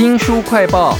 新书快报。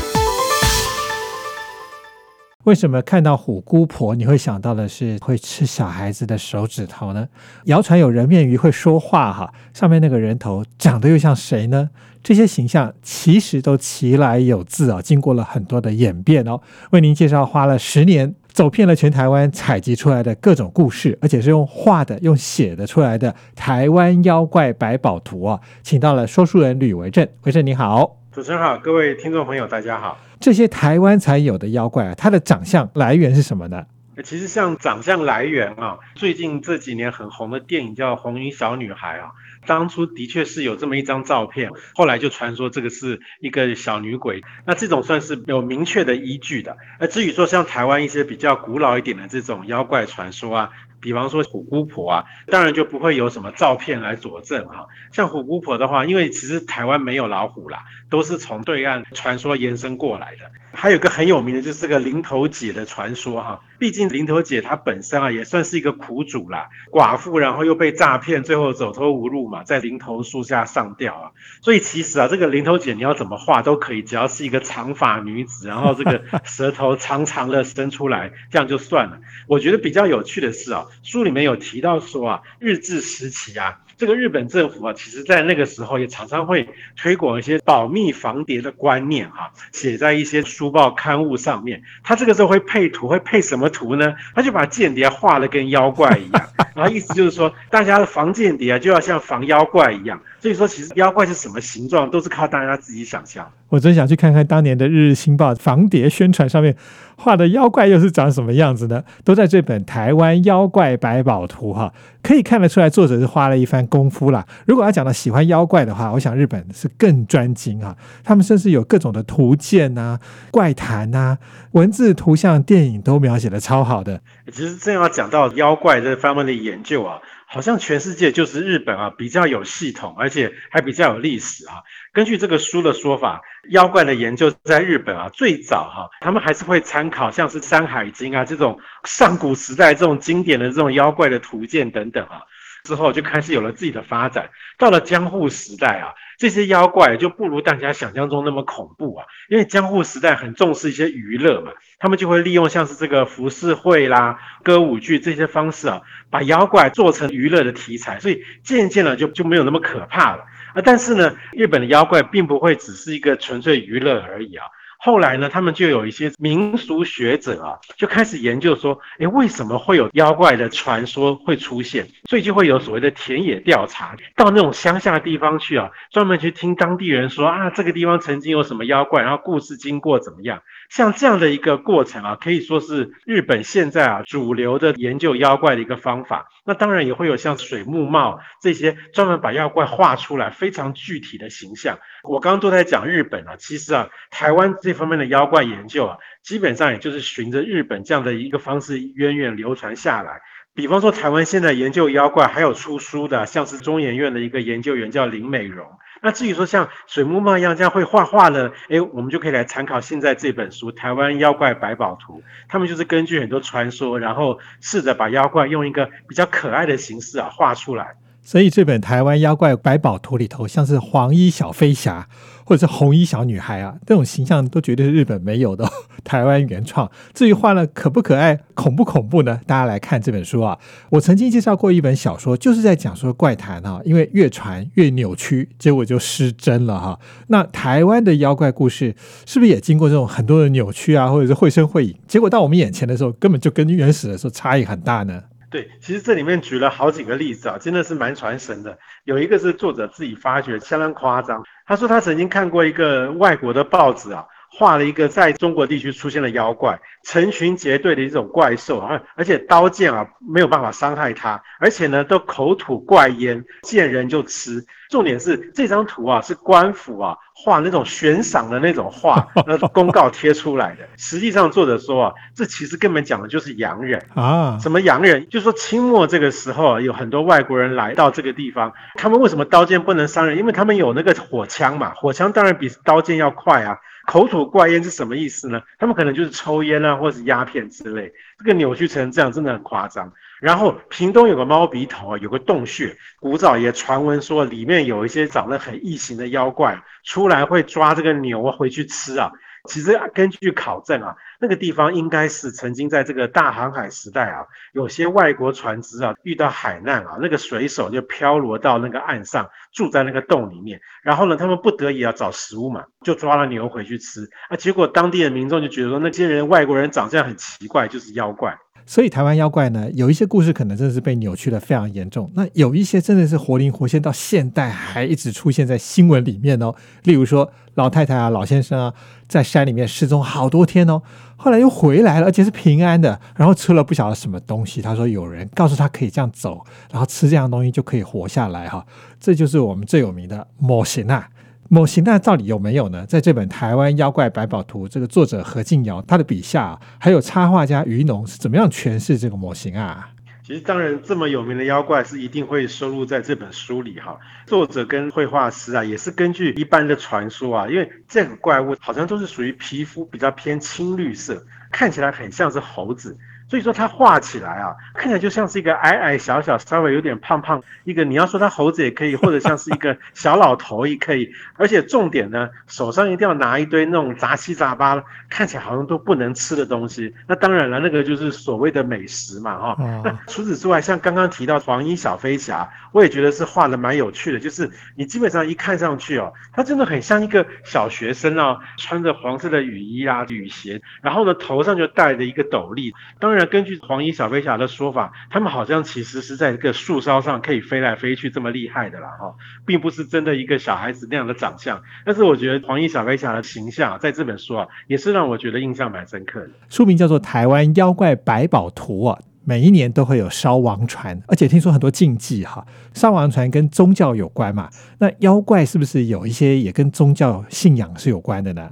为什么看到虎姑婆你会想到的是会吃小孩子的手指头呢？谣传有人面鱼会说话哈，上面那个人头长得又像谁呢？这些形象其实都其来有自啊，经过了很多的演变哦。为您介绍花了十年走遍了全台湾采集出来的各种故事，而且是用画的、用写的出来的台湾妖怪百宝图啊，请到了说书人吕维正，维正你好。主持人好，各位听众朋友，大家好。这些台湾才有的妖怪啊，它的长相来源是什么呢？其实像长相来源啊，最近这几年很红的电影叫《红衣小女孩》啊，当初的确是有这么一张照片，后来就传说这个是一个小女鬼，那这种算是有明确的依据的。而至于说像台湾一些比较古老一点的这种妖怪传说啊。比方说虎姑婆啊，当然就不会有什么照片来佐证哈。像虎姑婆的话，因为其实台湾没有老虎啦，都是从对岸传说延伸过来的。还有个很有名的就是个零头姐的传说哈。毕竟零头姐她本身啊也算是一个苦主啦，寡妇然后又被诈骗，最后走投无路嘛，在零头树下上吊啊。所以其实啊，这个零头姐你要怎么画都可以，只要是一个长发女子，然后这个 舌头长长的伸出来，这样就算了。我觉得比较有趣的是啊。书里面有提到说啊，日治时期啊，这个日本政府啊，其实在那个时候也常常会推广一些保密防谍的观念哈，写在一些书报刊物上面。他这个时候会配图，会配什么图呢？他就把间谍画的跟妖怪一样，然后意思就是说，大家的防间谍啊，就要像防妖怪一样。所以说，其实妖怪是什么形状，都是靠大家自己想象。我真想去看看当年的《日日新报》防谍宣传上面画的妖怪又是长什么样子呢？都在这本《台湾妖怪百宝图》哈，可以看得出来作者是花了一番功夫啦。如果要讲到喜欢妖怪的话，我想日本是更专精哈。他们甚至有各种的图鉴啊、怪谈啊、文字、图像、电影都描写的超好的。其实正要讲到妖怪这方面的研究啊。好像全世界就是日本啊，比较有系统，而且还比较有历史啊。根据这个书的说法，妖怪的研究在日本啊，最早哈，他们还是会参考像是《山海经》啊这种上古时代这种经典的这种妖怪的图鉴等等啊。之后就开始有了自己的发展。到了江户时代啊，这些妖怪就不如大家想象中那么恐怖啊。因为江户时代很重视一些娱乐嘛，他们就会利用像是这个浮世绘啦、歌舞剧这些方式啊，把妖怪做成娱乐的题材，所以渐渐的就就没有那么可怕了啊。但是呢，日本的妖怪并不会只是一个纯粹娱乐而已啊。后来呢，他们就有一些民俗学者啊，就开始研究说，诶，为什么会有妖怪的传说会出现？所以就会有所谓的田野调查，到那种乡下地方去啊，专门去听当地人说啊，这个地方曾经有什么妖怪，然后故事经过怎么样。像这样的一个过程啊，可以说是日本现在啊主流的研究妖怪的一个方法。那当然也会有像水木茂这些专门把妖怪画出来非常具体的形象。我刚刚都在讲日本啊，其实啊，台湾这方面的妖怪研究啊，基本上也就是循着日本这样的一个方式源远流传下来。比方说，台湾现在研究妖怪还有出书的，像是中研院的一个研究员叫林美荣。那至于说像水木茂一样这样会画画的，哎，我们就可以来参考现在这本书《台湾妖怪百宝图》，他们就是根据很多传说，然后试着把妖怪用一个比较可爱的形式啊画出来。所以这本《台湾妖怪百宝图》里头，像是黄衣小飞侠或者是红衣小女孩啊，这种形象都绝对是日本没有的，台湾原创。至于画了可不可爱、恐不恐怖呢？大家来看这本书啊。我曾经介绍过一本小说，就是在讲说怪谈啊，因为越传越扭曲，结果就失真了哈。那台湾的妖怪故事是不是也经过这种很多的扭曲啊，或者是绘声绘影？结果到我们眼前的时候，根本就跟原始的时候差异很大呢？对，其实这里面举了好几个例子啊，真的是蛮传神的。有一个是作者自己发掘，相当夸张。他说他曾经看过一个外国的报纸啊，画了一个在中国地区出现的妖怪，成群结队的一种怪兽而，而且刀剑啊没有办法伤害它，而且呢都口吐怪烟，见人就吃。重点是这张图啊，是官府啊画那种悬赏的那种画，那公告贴出来的。实际上作者说啊，这其实根本讲的就是洋人啊。什么洋人？就是说清末这个时候啊，有很多外国人来到这个地方，他们为什么刀剑不能伤人？因为他们有那个火枪嘛，火枪当然比刀剑要快啊。口吐怪烟是什么意思呢？他们可能就是抽烟啊，或者是鸦片之类。这个扭曲成这样，真的很夸张。然后屏东有个猫鼻头啊，有个洞穴，古早也传闻说里面有一些长得很异形的妖怪，出来会抓这个牛回去吃啊。其实根据考证啊，那个地方应该是曾经在这个大航海时代啊，有些外国船只啊遇到海难啊，那个水手就飘落到那个岸上，住在那个洞里面，然后呢，他们不得已要找食物嘛，就抓了牛回去吃啊，结果当地的民众就觉得说那些人外国人长相很奇怪，就是妖怪。所以台湾妖怪呢，有一些故事可能真的是被扭曲的非常严重，那有一些真的是活灵活现，到现代还一直出现在新闻里面哦。例如说老太太啊、老先生啊，在山里面失踪好多天哦，后来又回来了，而且是平安的，然后吃了不晓得什么东西。他说有人告诉他可以这样走，然后吃这样东西就可以活下来哈。这就是我们最有名的模型啊。模型那到底有没有呢？在这本《台湾妖怪百宝图》，这个作者何静瑶他的笔下，还有插画家于农是怎么样诠释这个模型啊？其实当然，这么有名的妖怪是一定会收录在这本书里哈。作者跟绘画师啊，也是根据一般的传说啊，因为这个怪物好像都是属于皮肤比较偏青绿色，看起来很像是猴子。所以说它画起来啊，看起来就像是一个矮矮小小、稍微有点胖胖一个。你要说它猴子也可以，或者像是一个 小老头也可以。而且重点呢，手上一定要拿一堆那种杂七杂八，看起来好像都不能吃的东西。那当然了，那个就是所谓的美食嘛，哈。那除此之外，像刚刚提到黄衣小飞侠，我也觉得是画的蛮有趣的。就是你基本上一看上去哦，他真的很像一个小学生啊，穿着黄色的雨衣啊、雨鞋，然后呢头上就戴着一个斗笠，当然。那根据黄衣小飞侠的说法，他们好像其实是在一个树梢上可以飞来飞去这么厉害的啦，哈，并不是真的一个小孩子那样的长相。但是我觉得黄衣小飞侠的形象在这本书啊，也是让我觉得印象蛮深刻的。书名叫做《台湾妖怪百宝图》啊，每一年都会有烧王船，而且听说很多禁忌哈。烧王船跟宗教有关嘛？那妖怪是不是有一些也跟宗教信仰是有关的呢？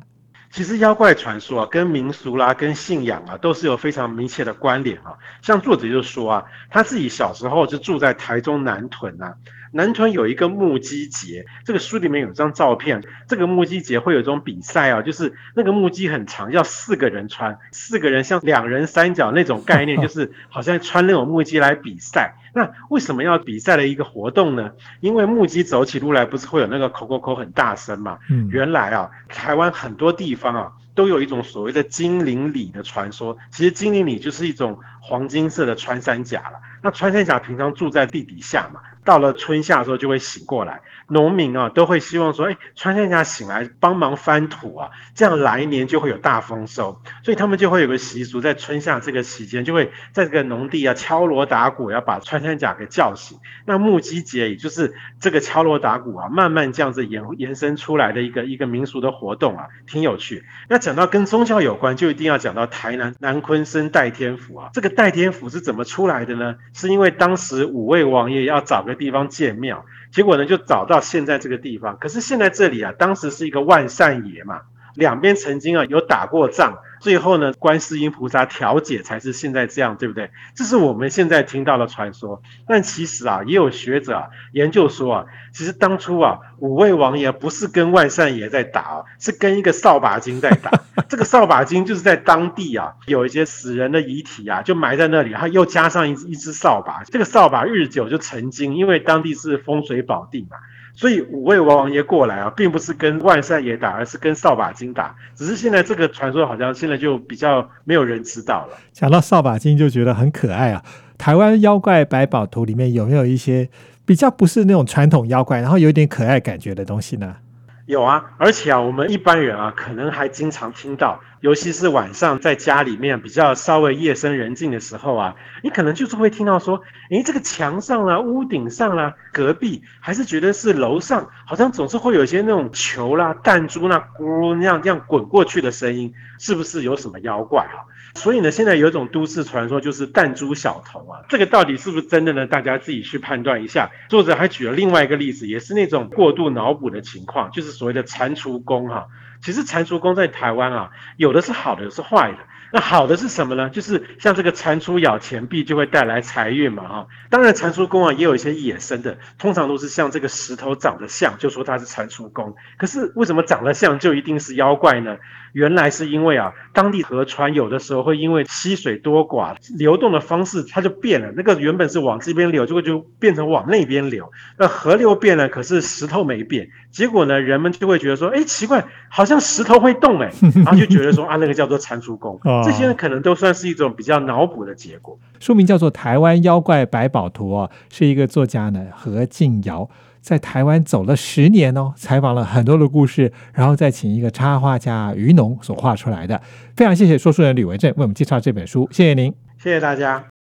其实妖怪传说啊，跟民俗啦、跟信仰啊，都是有非常密切的关联啊。像作者就说啊，他自己小时候就住在台中南屯啊。南屯有一个木屐节，这个书里面有张照片。这个木屐节会有一种比赛啊，就是那个木屐很长，要四个人穿，四个人像两人三角那种概念，就是好像穿那种木屐来比赛。那为什么要比赛的一个活动呢？因为木屐走起路来不是会有那个口口口很大声嘛？嗯，原来啊，台湾很多地方啊。都有一种所谓的精灵里的传说，其实精灵里就是一种黄金色的穿山甲了。那穿山甲平常住在地底下嘛，到了春夏的时候就会醒过来。农民啊都会希望说，哎，穿山甲醒来帮忙翻土啊，这样来年就会有大丰收。所以他们就会有个习俗，在春夏这个期间，就会在这个农地啊敲锣打鼓，要把穿山甲给叫醒。那木屐节也就是这个敲锣打鼓啊，慢慢这样子延延伸出来的一个一个民俗的活动啊，挺有趣。那讲到跟宗教有关，就一定要讲到台南南昆生代天府啊。这个代天府是怎么出来的呢？是因为当时五位王爷要找个地方建庙，结果呢就找到现在这个地方。可是现在这里啊，当时是一个万善爷嘛。两边曾经啊有打过仗，最后呢观世音菩萨调解才是现在这样，对不对？这是我们现在听到的传说。但其实啊，也有学者啊研究说啊，其实当初啊五位王爷不是跟万善爷在打，是跟一个扫把精在打。这个扫把精就是在当地啊有一些死人的遗体啊就埋在那里，然后又加上一一只扫把，这个扫把日久就成精，因为当地是风水宝地嘛。所以五位王爷过来啊，并不是跟万善爷打，而是跟扫把精打。只是现在这个传说好像现在就比较没有人知道了。讲到扫把精就觉得很可爱啊。台湾妖怪百宝图里面有没有一些比较不是那种传统妖怪，然后有点可爱感觉的东西呢？有啊，而且啊，我们一般人啊，可能还经常听到，尤其是晚上在家里面比较稍微夜深人静的时候啊，你可能就是会听到说，诶，这个墙上啦、屋顶上啦、隔壁，还是觉得是楼上，好像总是会有一些那种球啦、弹珠那咕那样这样滚过去的声音，是不是有什么妖怪啊？所以呢，现在有一种都市传说，就是弹珠小童啊，这个到底是不是真的呢？大家自己去判断一下。作者还举了另外一个例子，也是那种过度脑补的情况，就是所谓的蟾蜍宫哈。其实蟾蜍功在台湾啊，有的是好的，有的是坏的。那好的是什么呢？就是像这个蟾蜍咬钱币就会带来财运嘛哈。当然蟾蜍宫啊也有一些野生的，通常都是像这个石头长得像，就说它是蟾蜍宫。可是为什么长得像就一定是妖怪呢？原来是因为啊，当地河川有的时候会因为溪水多寡，流动的方式它就变了。那个原本是往这边流，结果就变成往那边流。那河流变了，可是石头没变。结果呢，人们就会觉得说，哎，奇怪，好像石头会动哎，然后就觉得说啊，那个叫做蟾蜍宫。这些可能都算是一种比较脑补的结果。书名叫做《台湾妖怪百宝图》哦，是一个作家呢何静瑶。在台湾走了十年哦，采访了很多的故事，然后再请一个插画家于农所画出来的。非常谢谢说书人吕维正为我们介绍这本书，谢谢您，谢谢大家。